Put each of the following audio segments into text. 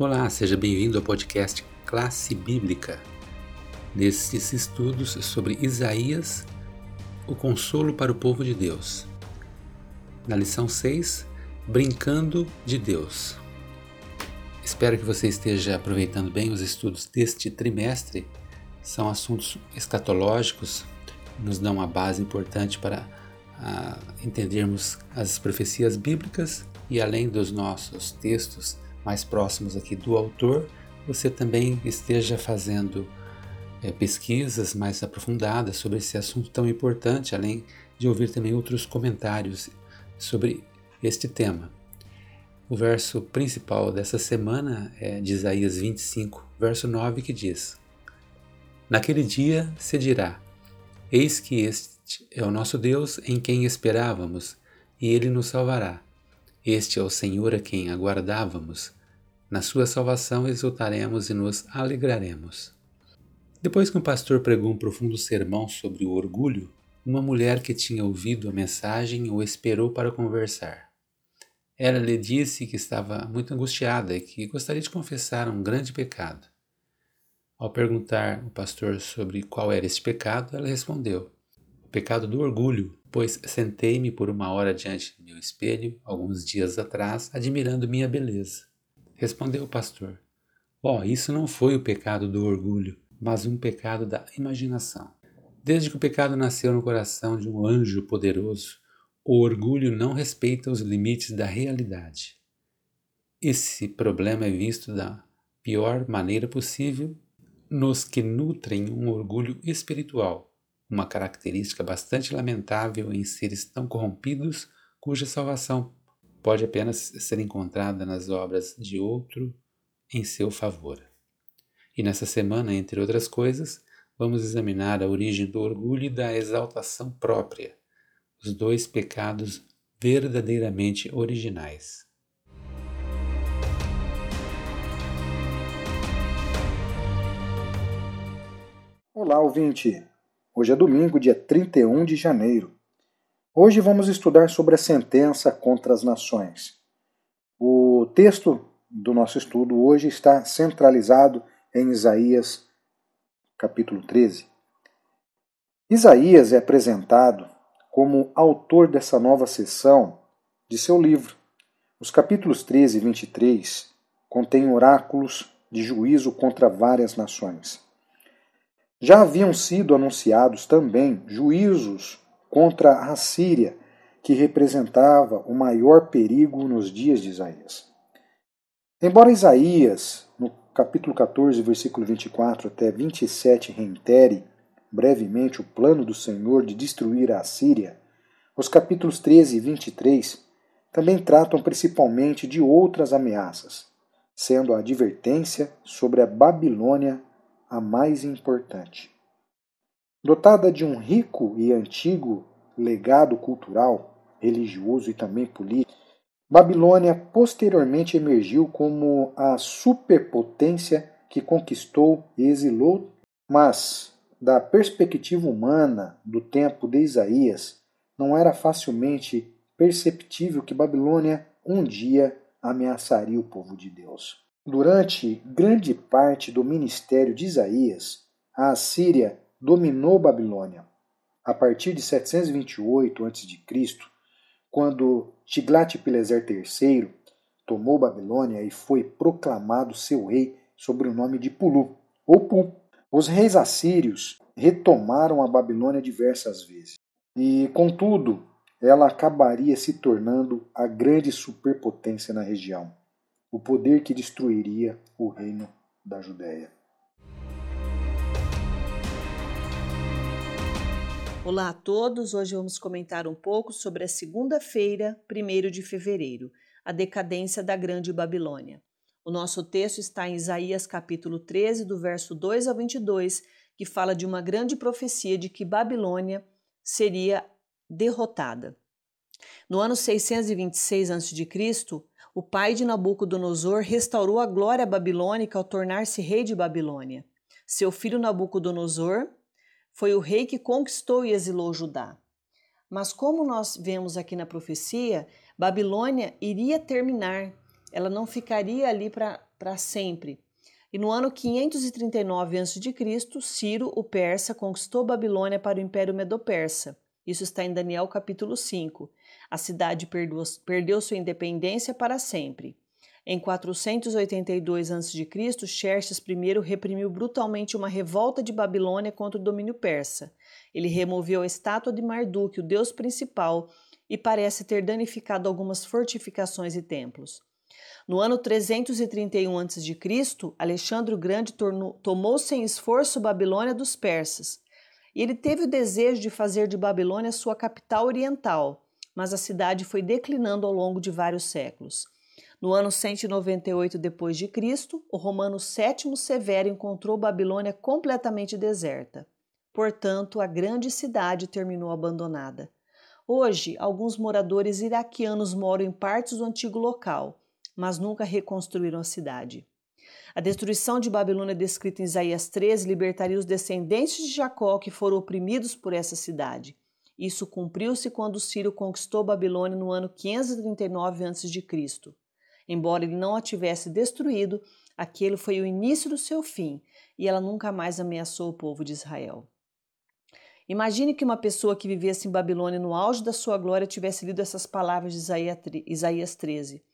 Olá, seja bem-vindo ao podcast Classe Bíblica. Nesses estudos sobre Isaías, o consolo para o povo de Deus. Na lição 6, Brincando de Deus. Espero que você esteja aproveitando bem os estudos deste trimestre. São assuntos escatológicos, nos dão uma base importante para uh, entendermos as profecias bíblicas e além dos nossos textos mais próximos aqui do autor, você também esteja fazendo é, pesquisas mais aprofundadas sobre esse assunto tão importante, além de ouvir também outros comentários sobre este tema. O verso principal dessa semana é de Isaías 25, verso 9, que diz: Naquele dia se dirá: Eis que este é o nosso Deus em quem esperávamos, e ele nos salvará. Este é o Senhor a quem aguardávamos. Na sua salvação exultaremos e nos alegraremos. Depois que um pastor pregou um profundo sermão sobre o orgulho, uma mulher que tinha ouvido a mensagem o esperou para conversar. Ela lhe disse que estava muito angustiada e que gostaria de confessar um grande pecado. Ao perguntar o pastor sobre qual era este pecado, ela respondeu: O pecado do orgulho pois sentei-me por uma hora diante do meu espelho, alguns dias atrás, admirando minha beleza. Respondeu o pastor: Ó, oh, isso não foi o pecado do orgulho, mas um pecado da imaginação. Desde que o pecado nasceu no coração de um anjo poderoso, o orgulho não respeita os limites da realidade. Esse problema é visto da pior maneira possível nos que nutrem um orgulho espiritual, uma característica bastante lamentável em seres tão corrompidos cuja salvação pode apenas ser encontrada nas obras de outro em seu favor. E nessa semana, entre outras coisas, vamos examinar a origem do orgulho e da exaltação própria, os dois pecados verdadeiramente originais. Olá, ouvinte! Hoje é domingo, dia 31 de janeiro. Hoje vamos estudar sobre a sentença contra as nações. O texto do nosso estudo hoje está centralizado em Isaías, capítulo 13. Isaías é apresentado como autor dessa nova sessão de seu livro. Os capítulos 13 e 23 contêm oráculos de juízo contra várias nações. Já haviam sido anunciados também juízos contra a Síria, que representava o maior perigo nos dias de Isaías. Embora Isaías, no capítulo 14, versículo 24 até 27, reitere brevemente o plano do Senhor de destruir a Síria, os capítulos 13 e 23 também tratam principalmente de outras ameaças, sendo a advertência sobre a Babilônia a mais importante. Dotada de um rico e antigo legado cultural, religioso e também político, Babilônia posteriormente emergiu como a superpotência que conquistou e exilou, mas, da perspectiva humana do tempo de Isaías, não era facilmente perceptível que Babilônia um dia ameaçaria o povo de Deus. Durante grande parte do ministério de Isaías, a Assíria dominou Babilônia. A partir de 728 a.C., quando Tiglat-Pileser III tomou Babilônia e foi proclamado seu rei sob o nome de Pulu, ou Pu. Os reis assírios retomaram a Babilônia diversas vezes. E, contudo, ela acabaria se tornando a grande superpotência na região o poder que destruiria o reino da Judéia. Olá a todos, hoje vamos comentar um pouco sobre a segunda-feira, 1 de fevereiro, a decadência da Grande Babilônia. O nosso texto está em Isaías capítulo 13, do verso 2 ao 22, que fala de uma grande profecia de que Babilônia seria derrotada. No ano 626 a.C., o pai de Nabucodonosor restaurou a glória babilônica ao tornar-se rei de Babilônia. Seu filho Nabucodonosor foi o rei que conquistou e exilou Judá. Mas como nós vemos aqui na profecia, Babilônia iria terminar. Ela não ficaria ali para sempre. E no ano 539 a.C., Ciro, o persa, conquistou Babilônia para o Império Medo-Persa. Isso está em Daniel capítulo 5. A cidade perdeu, sua independência para sempre. Em 482 a.C., Xerxes I reprimiu brutalmente uma revolta de Babilônia contra o domínio persa. Ele removeu a estátua de Marduk, o deus principal, e parece ter danificado algumas fortificações e templos. No ano 331 a.C., Alexandre o Grande tornou, tomou sem esforço Babilônia dos persas. E ele teve o desejo de fazer de Babilônia sua capital oriental, mas a cidade foi declinando ao longo de vários séculos. No ano 198 d.C., o romano Sétimo Severo encontrou Babilônia completamente deserta. Portanto, a grande cidade terminou abandonada. Hoje, alguns moradores iraquianos moram em partes do antigo local, mas nunca reconstruíram a cidade. A destruição de Babilônia descrita em Isaías 13 libertaria os descendentes de Jacó que foram oprimidos por essa cidade. Isso cumpriu-se quando Ciro conquistou Babilônia no ano 539 a.C. Embora ele não a tivesse destruído, aquele foi o início do seu fim e ela nunca mais ameaçou o povo de Israel. Imagine que uma pessoa que vivesse em Babilônia no auge da sua glória tivesse lido essas palavras de Isaías 13.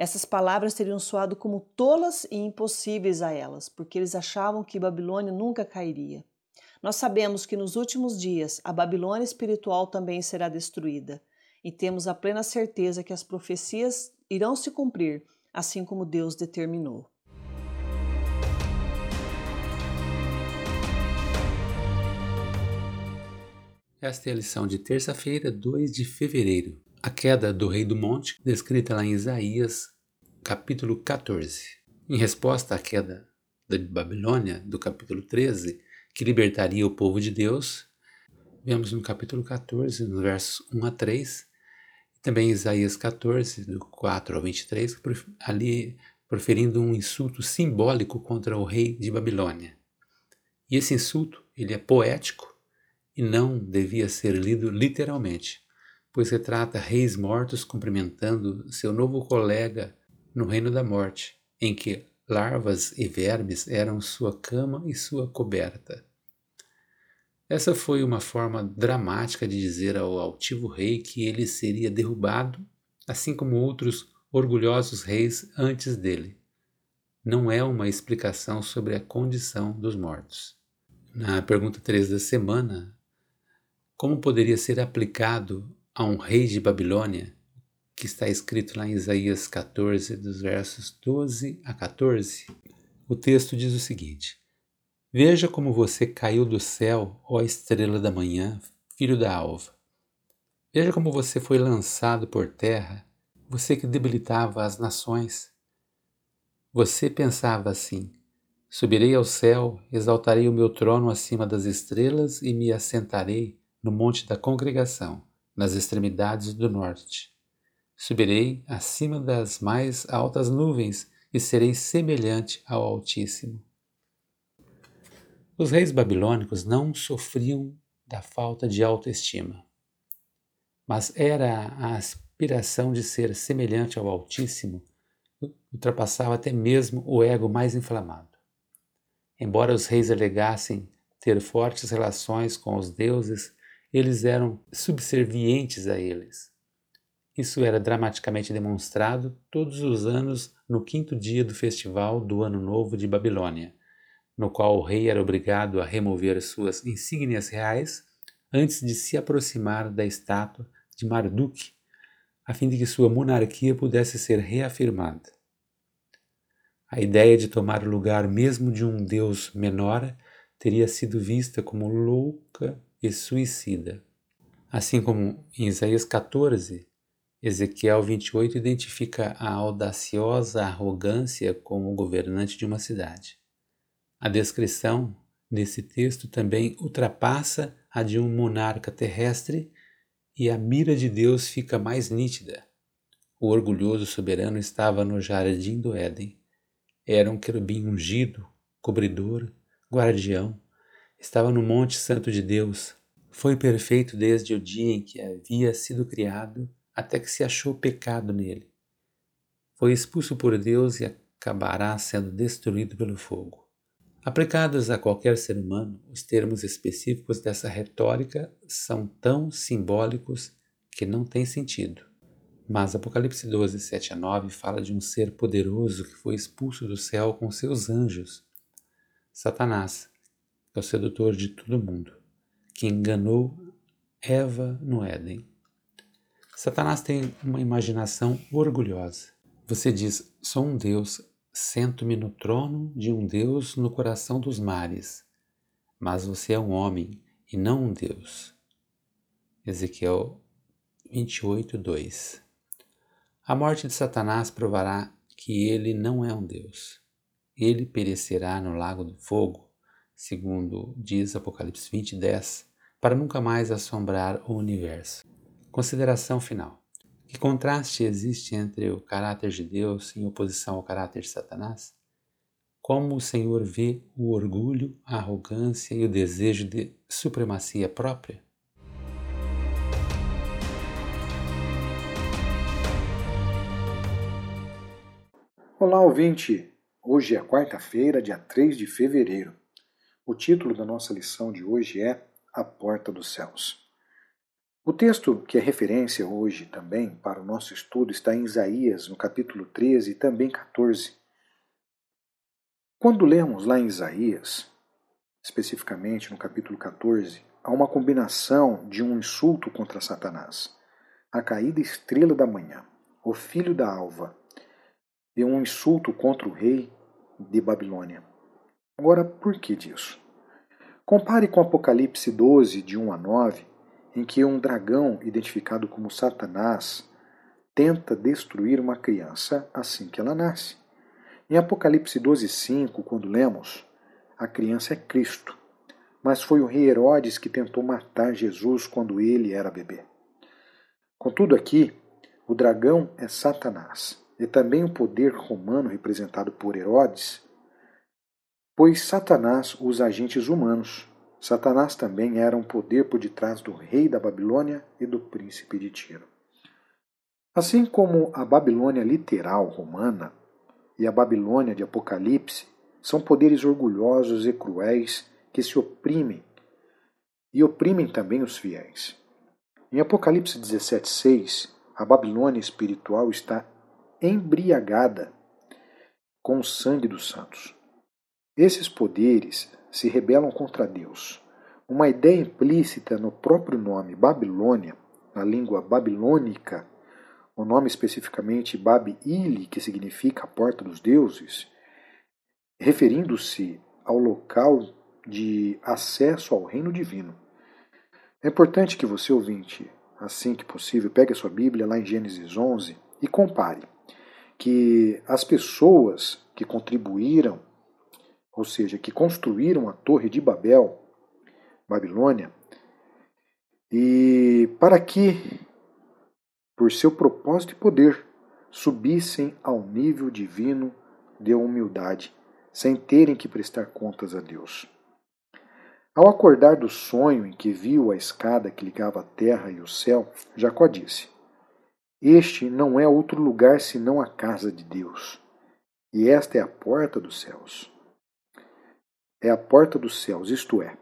Essas palavras teriam soado como tolas e impossíveis a elas, porque eles achavam que Babilônia nunca cairia. Nós sabemos que nos últimos dias a Babilônia espiritual também será destruída, e temos a plena certeza que as profecias irão se cumprir, assim como Deus determinou. Esta é a lição de terça-feira, 2 de fevereiro. A queda do rei do monte, descrita lá em Isaías, capítulo 14. Em resposta à queda da Babilônia, do capítulo 13, que libertaria o povo de Deus, vemos no capítulo 14, nos versos 1 a 3, também Isaías 14, do 4 ao 23, ali proferindo um insulto simbólico contra o rei de Babilônia. E esse insulto, ele é poético e não devia ser lido literalmente, pois retrata reis mortos cumprimentando seu novo colega no reino da morte, em que larvas e vermes eram sua cama e sua coberta. Essa foi uma forma dramática de dizer ao altivo rei que ele seria derrubado, assim como outros orgulhosos reis antes dele. Não é uma explicação sobre a condição dos mortos. Na pergunta 3 da semana, como poderia ser aplicado a um rei de Babilônia, que está escrito lá em Isaías 14, dos versos 12 a 14? O texto diz o seguinte: Veja como você caiu do céu, ó estrela da manhã, filho da alva. Veja como você foi lançado por terra, você que debilitava as nações. Você pensava assim: subirei ao céu, exaltarei o meu trono acima das estrelas e me assentarei no monte da congregação, nas extremidades do norte. Subirei acima das mais altas nuvens e serei semelhante ao Altíssimo. Os reis babilônicos não sofriam da falta de autoestima, mas era a aspiração de ser semelhante ao Altíssimo ultrapassava até mesmo o ego mais inflamado. Embora os reis alegassem ter fortes relações com os deuses, eles eram subservientes a eles. Isso era dramaticamente demonstrado todos os anos no quinto dia do festival do Ano Novo de Babilônia, no qual o rei era obrigado a remover suas insígnias reais antes de se aproximar da estátua de Marduk, a fim de que sua monarquia pudesse ser reafirmada. A ideia de tomar o lugar mesmo de um deus menor teria sido vista como louca e suicida. Assim como em Isaías 14, Ezequiel 28 identifica a audaciosa arrogância como governante de uma cidade. A descrição desse texto também ultrapassa a de um monarca terrestre e a mira de Deus fica mais nítida. O orgulhoso soberano estava no jardim do Éden. Era um querubim ungido, cobridor, guardião. Estava no Monte Santo de Deus. Foi perfeito desde o dia em que havia sido criado até que se achou pecado nele. Foi expulso por Deus e acabará sendo destruído pelo fogo. Aplicados a qualquer ser humano, os termos específicos dessa retórica são tão simbólicos que não têm sentido. Mas Apocalipse 12, 7 a 9 fala de um ser poderoso que foi expulso do céu com seus anjos. Satanás, é o sedutor de todo mundo, que enganou Eva no Éden. Satanás tem uma imaginação orgulhosa. Você diz: sou um Deus, sento-me no trono de um Deus no coração dos mares. Mas você é um homem e não um Deus. Ezequiel 28, 2 A morte de Satanás provará que ele não é um Deus. Ele perecerá no lago do fogo, segundo diz Apocalipse 20, 10, para nunca mais assombrar o universo. Consideração final. Que contraste existe entre o caráter de Deus em oposição ao caráter de Satanás? Como o Senhor vê o orgulho, a arrogância e o desejo de supremacia própria? Olá, ouvinte! Hoje é quarta-feira, dia 3 de fevereiro. O título da nossa lição de hoje é A Porta dos Céus. O texto que é referência hoje também para o nosso estudo está em Isaías, no capítulo 13 e também 14. Quando lemos lá em Isaías, especificamente no capítulo 14, há uma combinação de um insulto contra Satanás, a caída estrela da manhã, o filho da alva, e um insulto contra o rei de Babilônia. Agora, por que disso? Compare com Apocalipse 12, de 1 a 9, em que um dragão, identificado como Satanás, tenta destruir uma criança assim que ela nasce. Em Apocalipse 12:5, quando lemos, a criança é Cristo, mas foi o rei Herodes que tentou matar Jesus quando ele era bebê. Contudo, aqui, o dragão é Satanás, e também o poder romano representado por Herodes, pois Satanás usa agentes humanos Satanás também era um poder por detrás do rei da Babilônia e do príncipe de Tiro. Assim como a Babilônia literal romana e a Babilônia de Apocalipse são poderes orgulhosos e cruéis que se oprimem e oprimem também os fiéis. Em Apocalipse 17:6, a Babilônia espiritual está embriagada com o sangue dos santos. Esses poderes se rebelam contra Deus. Uma ideia implícita no próprio nome Babilônia, na língua babilônica, o nome especificamente Bab-Ili, que significa a porta dos deuses, referindo-se ao local de acesso ao reino divino. É importante que você, ouvinte, assim que possível, pegue a sua Bíblia lá em Gênesis 11 e compare que as pessoas que contribuíram ou seja, que construíram a Torre de Babel, Babilônia, e para que, por seu propósito e poder, subissem ao nível divino de humildade, sem terem que prestar contas a Deus. Ao acordar do sonho em que viu a escada que ligava a terra e o céu, Jacó disse: Este não é outro lugar senão a casa de Deus, e esta é a porta dos céus é a porta dos céus, isto é,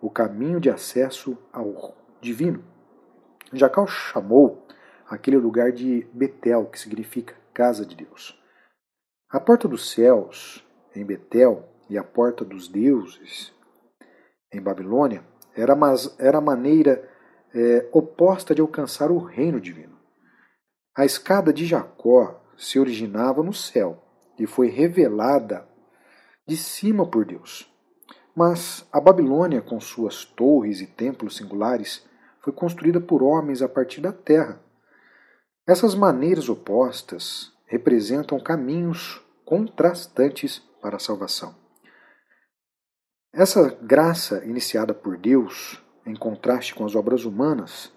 o caminho de acesso ao divino. Jacó chamou aquele lugar de Betel, que significa casa de Deus. A porta dos céus, em Betel, e a porta dos deuses, em Babilônia, era, mas, era a maneira é, oposta de alcançar o reino divino. A escada de Jacó se originava no céu e foi revelada de cima por Deus. Mas a Babilônia, com suas torres e templos singulares, foi construída por homens a partir da terra. Essas maneiras opostas representam caminhos contrastantes para a salvação. Essa graça iniciada por Deus, em contraste com as obras humanas,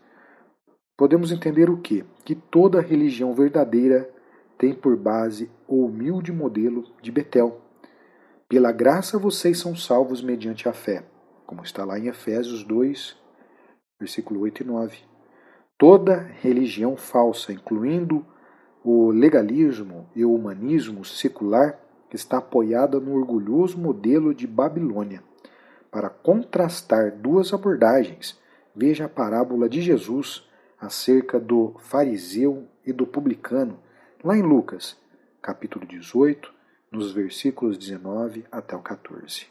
podemos entender o que? Que toda religião verdadeira tem por base o humilde modelo de Betel, pela graça vocês são salvos mediante a fé, como está lá em Efésios 2, versículo 8 e 9. Toda religião falsa, incluindo o legalismo e o humanismo secular está apoiada no orgulhoso modelo de Babilônia. Para contrastar duas abordagens, veja a parábola de Jesus acerca do fariseu e do publicano, lá em Lucas, capítulo 18, nos versículos 19 até o 14.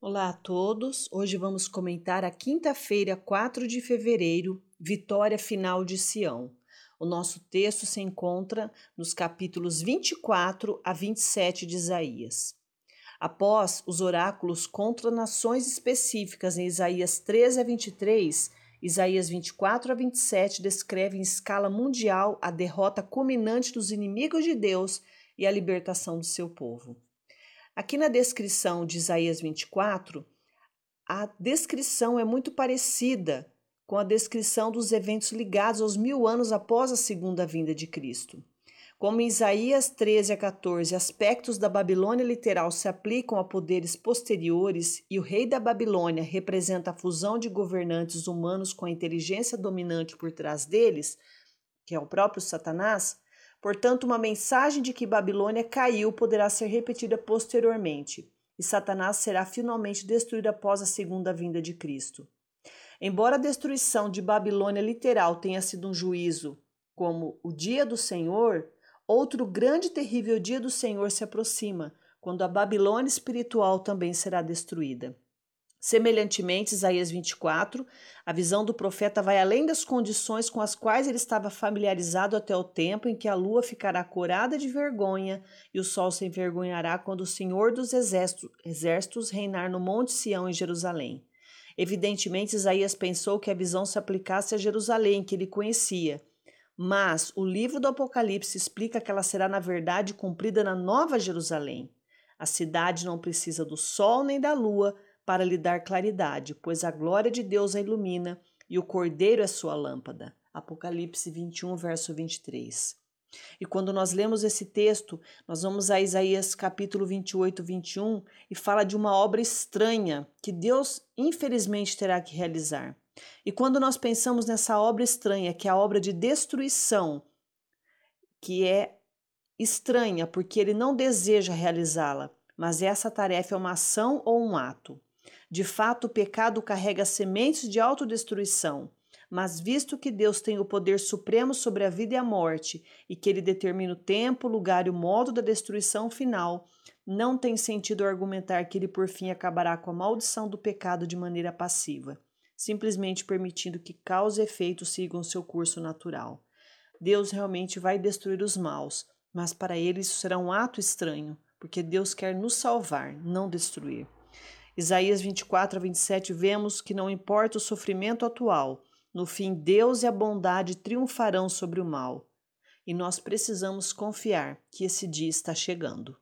Olá a todos! Hoje vamos comentar a quinta-feira, 4 de fevereiro, Vitória Final de Sião. O nosso texto se encontra nos capítulos 24 a 27 de Isaías. Após os oráculos contra nações específicas em Isaías 13 a 23, Isaías 24 a 27 descreve em escala mundial a derrota culminante dos inimigos de Deus e a libertação do seu povo. Aqui na descrição de Isaías 24, a descrição é muito parecida com a descrição dos eventos ligados aos mil anos após a segunda vinda de Cristo. Como em Isaías 13 a 14, aspectos da Babilônia literal se aplicam a poderes posteriores e o rei da Babilônia representa a fusão de governantes humanos com a inteligência dominante por trás deles, que é o próprio Satanás, Portanto, uma mensagem de que Babilônia caiu poderá ser repetida posteriormente, e Satanás será finalmente destruído após a segunda vinda de Cristo. Embora a destruição de Babilônia literal tenha sido um juízo, como o dia do Senhor, outro grande e terrível dia do Senhor se aproxima, quando a Babilônia espiritual também será destruída. Semelhantemente, Isaías 24, a visão do profeta vai além das condições com as quais ele estava familiarizado até o tempo em que a lua ficará corada de vergonha e o sol se envergonhará quando o Senhor dos exércitos reinar no Monte Sião em Jerusalém. Evidentemente, Isaías pensou que a visão se aplicasse a Jerusalém, que ele conhecia. Mas o livro do Apocalipse explica que ela será, na verdade, cumprida na Nova Jerusalém. A cidade não precisa do sol nem da lua para lhe dar claridade, pois a glória de Deus a ilumina e o Cordeiro é sua lâmpada. Apocalipse 21, verso 23. E quando nós lemos esse texto, nós vamos a Isaías capítulo 28, 21 e fala de uma obra estranha que Deus infelizmente terá que realizar. E quando nós pensamos nessa obra estranha, que é a obra de destruição, que é estranha porque ele não deseja realizá-la, mas essa tarefa é uma ação ou um ato. De fato, o pecado carrega sementes de autodestruição. Mas visto que Deus tem o poder supremo sobre a vida e a morte, e que ele determina o tempo, o lugar e o modo da destruição final, não tem sentido argumentar que ele por fim acabará com a maldição do pecado de maneira passiva, simplesmente permitindo que causa e efeito sigam seu curso natural. Deus realmente vai destruir os maus, mas para ele isso será um ato estranho, porque Deus quer nos salvar, não destruir. Isaías 24 a 27, vemos que não importa o sofrimento atual, no fim Deus e a bondade triunfarão sobre o mal. E nós precisamos confiar que esse dia está chegando.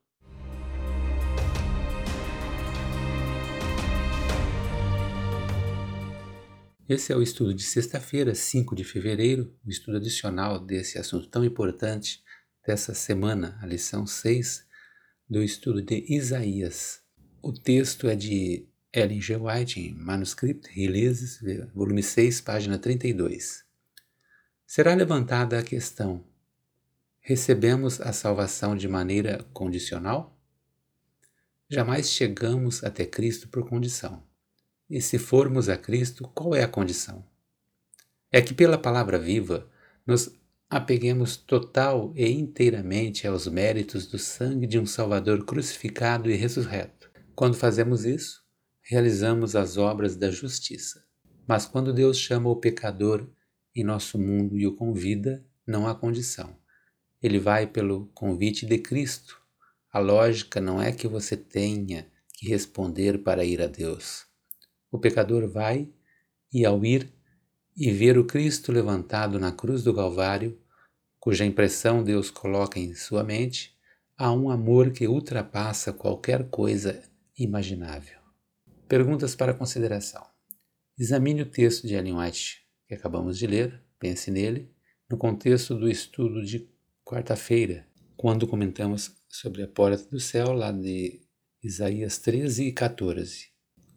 Esse é o estudo de sexta-feira, 5 de fevereiro, o estudo adicional desse assunto tão importante dessa semana, a lição 6 do estudo de Isaías. O texto é de Ellen G. White, em Manuscript Releases, volume 6, página 32. Será levantada a questão: recebemos a salvação de maneira condicional? Jamais chegamos até Cristo por condição. E se formos a Cristo, qual é a condição? É que pela palavra viva nos apeguemos total e inteiramente aos méritos do sangue de um Salvador crucificado e ressurreto quando fazemos isso, realizamos as obras da justiça. Mas quando Deus chama o pecador em nosso mundo e o convida, não há condição. Ele vai pelo convite de Cristo. A lógica não é que você tenha que responder para ir a Deus. O pecador vai e, ao ir e ver o Cristo levantado na cruz do Calvário, cuja impressão Deus coloca em sua mente, há um amor que ultrapassa qualquer coisa imaginável. Perguntas para consideração. Examine o texto de Ellen White que acabamos de ler, pense nele, no contexto do estudo de quarta-feira, quando comentamos sobre a porta do céu, lá de Isaías 13 e 14.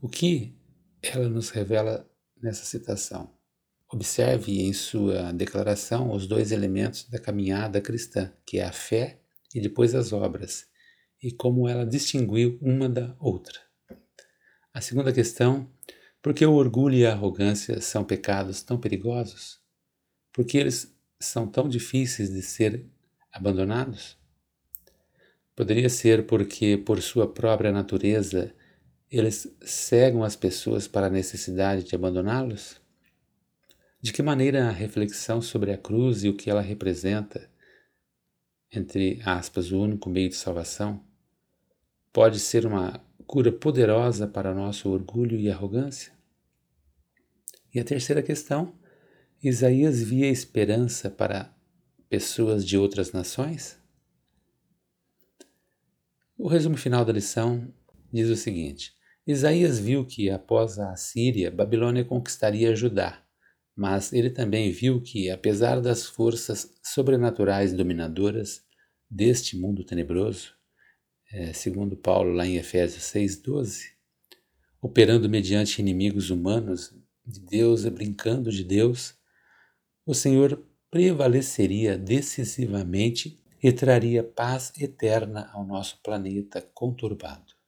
O que ela nos revela nessa citação. Observe em sua declaração os dois elementos da caminhada cristã, que é a fé e depois as obras, e como ela distinguiu uma da outra. A segunda questão: por que o orgulho e a arrogância são pecados tão perigosos? Por que eles são tão difíceis de ser abandonados? Poderia ser porque, por sua própria natureza, eles cegam as pessoas para a necessidade de abandoná-los? De que maneira a reflexão sobre a cruz e o que ela representa, entre aspas, o único meio de salvação, pode ser uma cura poderosa para nosso orgulho e arrogância? E a terceira questão, Isaías via esperança para pessoas de outras nações? O resumo final da lição diz o seguinte: Isaías viu que após a Síria, Babilônia conquistaria Judá, mas ele também viu que, apesar das forças sobrenaturais dominadoras deste mundo tenebroso, é, segundo Paulo lá em Efésios 6,12, operando mediante inimigos humanos de Deus brincando de Deus, o Senhor prevaleceria decisivamente e traria paz eterna ao nosso planeta conturbado.